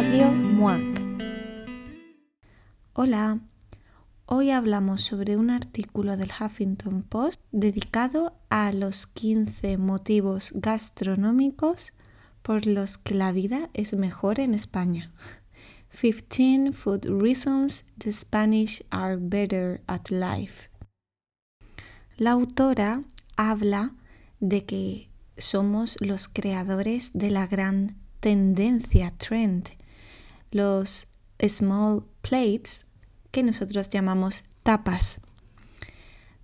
Radio MUAC. Hola, hoy hablamos sobre un artículo del Huffington Post dedicado a los 15 motivos gastronómicos por los que la vida es mejor en España. 15 Food Reasons the Spanish are better at life. La autora habla de que somos los creadores de la gran tendencia, trend, los small plates que nosotros llamamos tapas.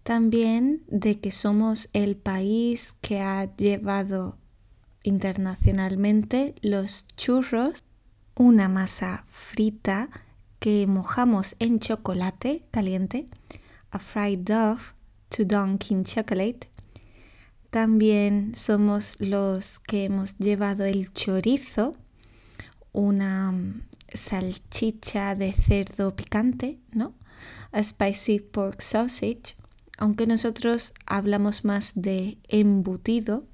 También de que somos el país que ha llevado internacionalmente los churros, una masa frita que mojamos en chocolate caliente, a fried dough to dunk in chocolate. También somos los que hemos llevado el chorizo, una salchicha de cerdo picante, ¿no? A spicy pork sausage, aunque nosotros hablamos más de embutido,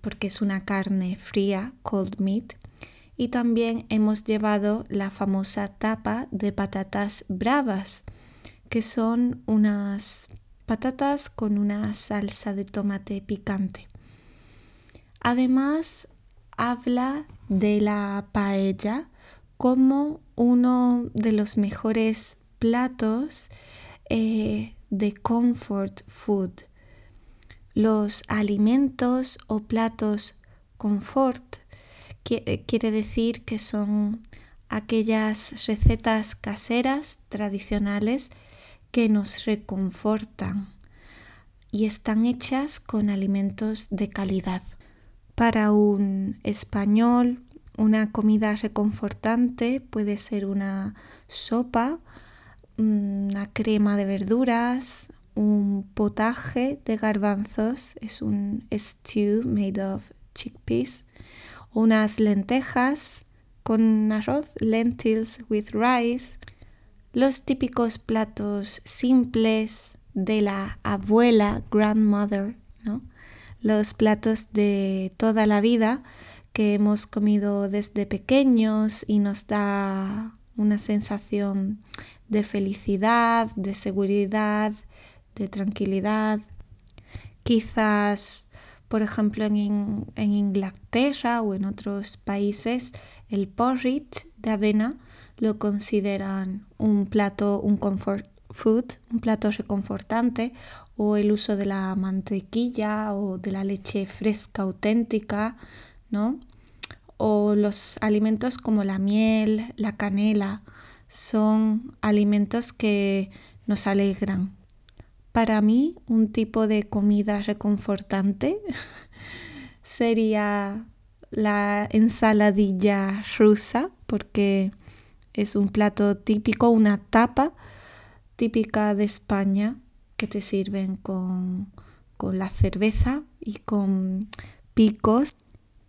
porque es una carne fría, cold meat. Y también hemos llevado la famosa tapa de patatas bravas, que son unas patatas con una salsa de tomate picante. Además, habla de la paella como uno de los mejores platos eh, de comfort food. Los alimentos o platos confort quiere decir que son aquellas recetas caseras tradicionales que nos reconfortan y están hechas con alimentos de calidad. Para un español, una comida reconfortante puede ser una sopa, una crema de verduras, un potaje de garbanzos, es un stew made of chickpeas, unas lentejas con arroz, lentils with rice, los típicos platos simples de la abuela, grandmother, ¿no? los platos de toda la vida que hemos comido desde pequeños y nos da una sensación de felicidad, de seguridad, de tranquilidad. Quizás, por ejemplo, en, Inglaterra o en otros países, el porridge de avena lo consideran un plato, un comfort food, un plato reconfortante, o el uso de la mantequilla o de la leche fresca auténtica, O los alimentos como la miel, la canela, son alimentos que nos alegran. Para mí, un tipo de comida reconfortante sería la ensaladilla rusa, porque es un plato típico, una tapa típica de España que te sirven con, la cerveza y con picos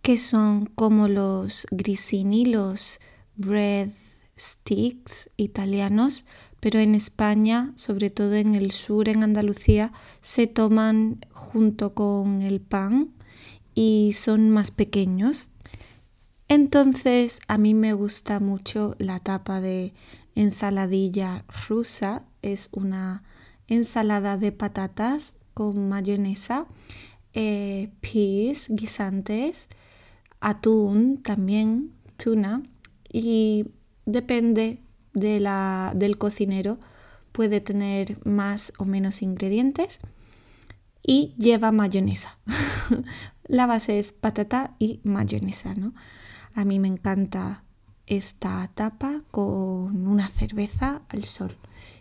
que son como los grisini, los bread sticks italianos, pero en España, sobre todo en el sur, en Andalucía, se toman junto con el pan y son más pequeños. Entonces a mí me gusta mucho la tapa de ensaladilla rusa. Es una ensalada de patatas con mayonesa, eh, peas, guisantes, atún también, tuna y depende de la, del cocinero puede tener más o menos ingredientes y lleva mayonesa. la base es patata y mayonesa, ¿no? A mí me encanta esta tapa con una cerveza al sol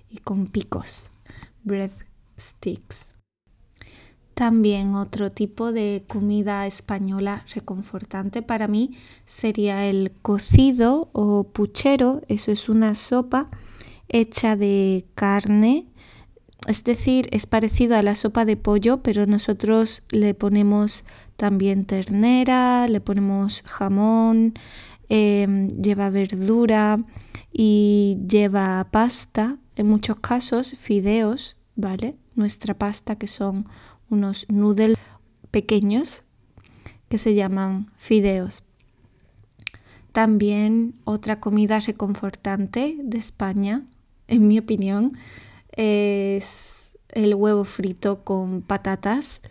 y con picos, bread sticks. También otro tipo de comida española reconfortante para mí sería el cocido o puchero. Eso es una sopa hecha de carne, es decir, es parecido a la sopa de pollo, pero nosotros le ponemos también ternera, le ponemos jamón, em, lleva verdura y lleva pasta, en muchos casos fideos, ¿vale? Nuestra pasta que son unos noodles pequeños que se llaman fideos. También otra comida reconfortante de España, en mi opinión, es el huevo frito con patatas.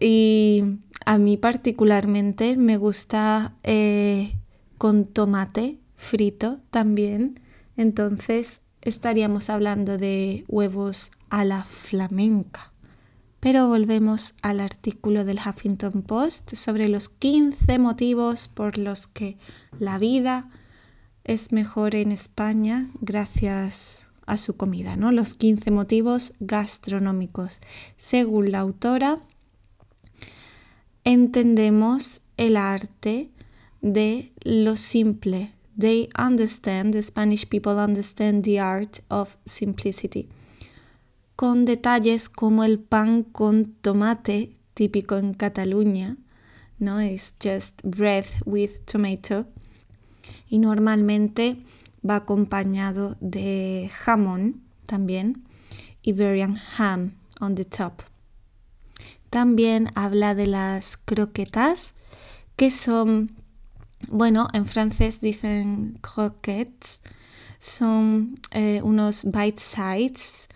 Y a mí particularmente me gusta eh, con tomate frito también. Entonces estaríamos hablando de huevos a la flamenca. Pero volvemos al artículo del Huffington Post sobre los 15 motivos por los que la vida es mejor en España gracias a su comida, ¿no? Los 15 motivos gastronómicos. Según la autora, entendemos el arte de lo simple. They understand, the Spanish people understand the art of simplicity con detalles como el pan con tomate, típico en Cataluña, ¿no? Es just bread with tomato. Y normalmente va acompañado de jamón también, Iberian ham on the top. También habla de las croquetas, que son, bueno, en francés dicen croquettes, son eh, unos bite sides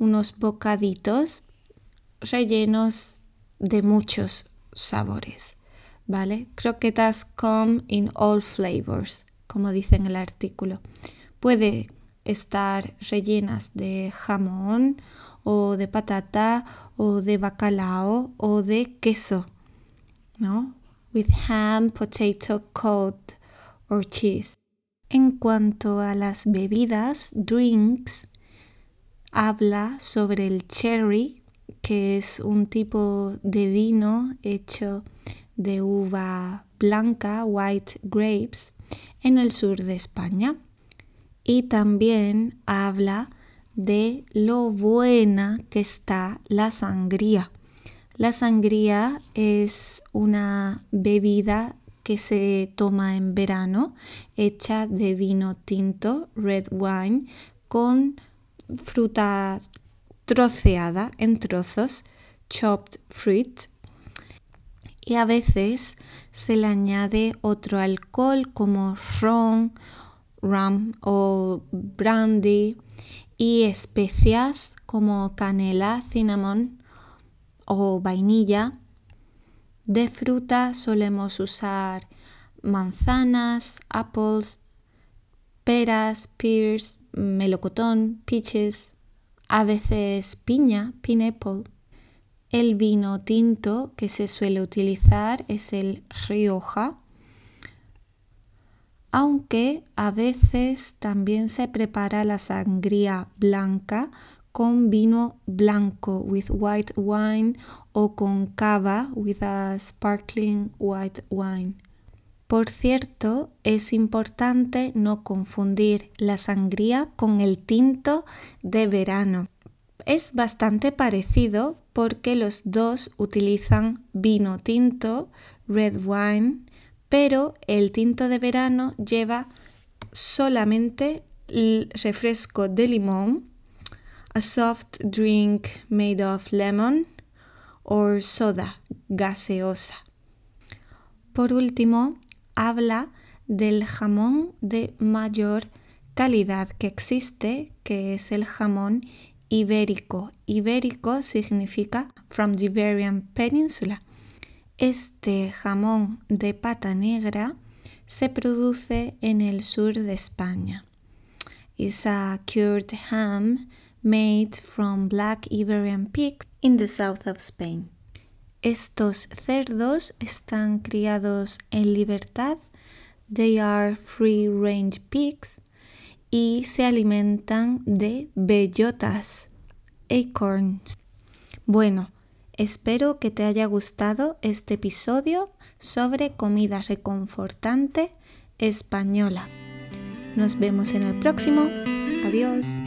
unos bocaditos rellenos de muchos sabores, ¿vale? Croquetas come in all flavors, como dice en el artículo. Puede estar rellenas de jamón o de patata o de bacalao o de queso, ¿no? With ham, potato, cod or cheese. En cuanto a las bebidas, drinks, habla sobre el cherry, que es un tipo de vino hecho de uva blanca, white grapes, en el sur de España. Y también habla de lo buena que está la sangría. La sangría es una bebida que se toma en verano, hecha de vino tinto, red wine, con fruta troceada en trozos, chopped fruit, y a veces se le añade otro alcohol como ron, rum o brandy y especias como canela, cinnamon o vainilla. De fruta solemos usar manzanas, apples, peras, pears, melocotón, peaches, a veces piña, pineapple. El vino tinto que se suele utilizar es el Rioja, aunque a veces también se prepara la sangría blanca con vino blanco with white wine o con cava with a sparkling white wine. Por cierto, es importante no confundir la sangría con el tinto de verano. Es bastante parecido porque los dos utilizan vino tinto, red wine, pero el tinto de verano lleva solamente el refresco de limón, a soft drink made of lemon or soda gaseosa. Por último, habla del jamón de mayor calidad que existe, que es el jamón ibérico. Ibérico significa from the Iberian Peninsula. Este jamón de pata negra se produce en el sur de España. It's a cured ham made from black Iberian pigs in the south of Spain. Estos cerdos están criados en libertad, they are free range pigs y se alimentan de bellotas, acorns. Bueno, espero que te haya gustado este episodio sobre comida reconfortante española. Nos vemos en el próximo. Adiós.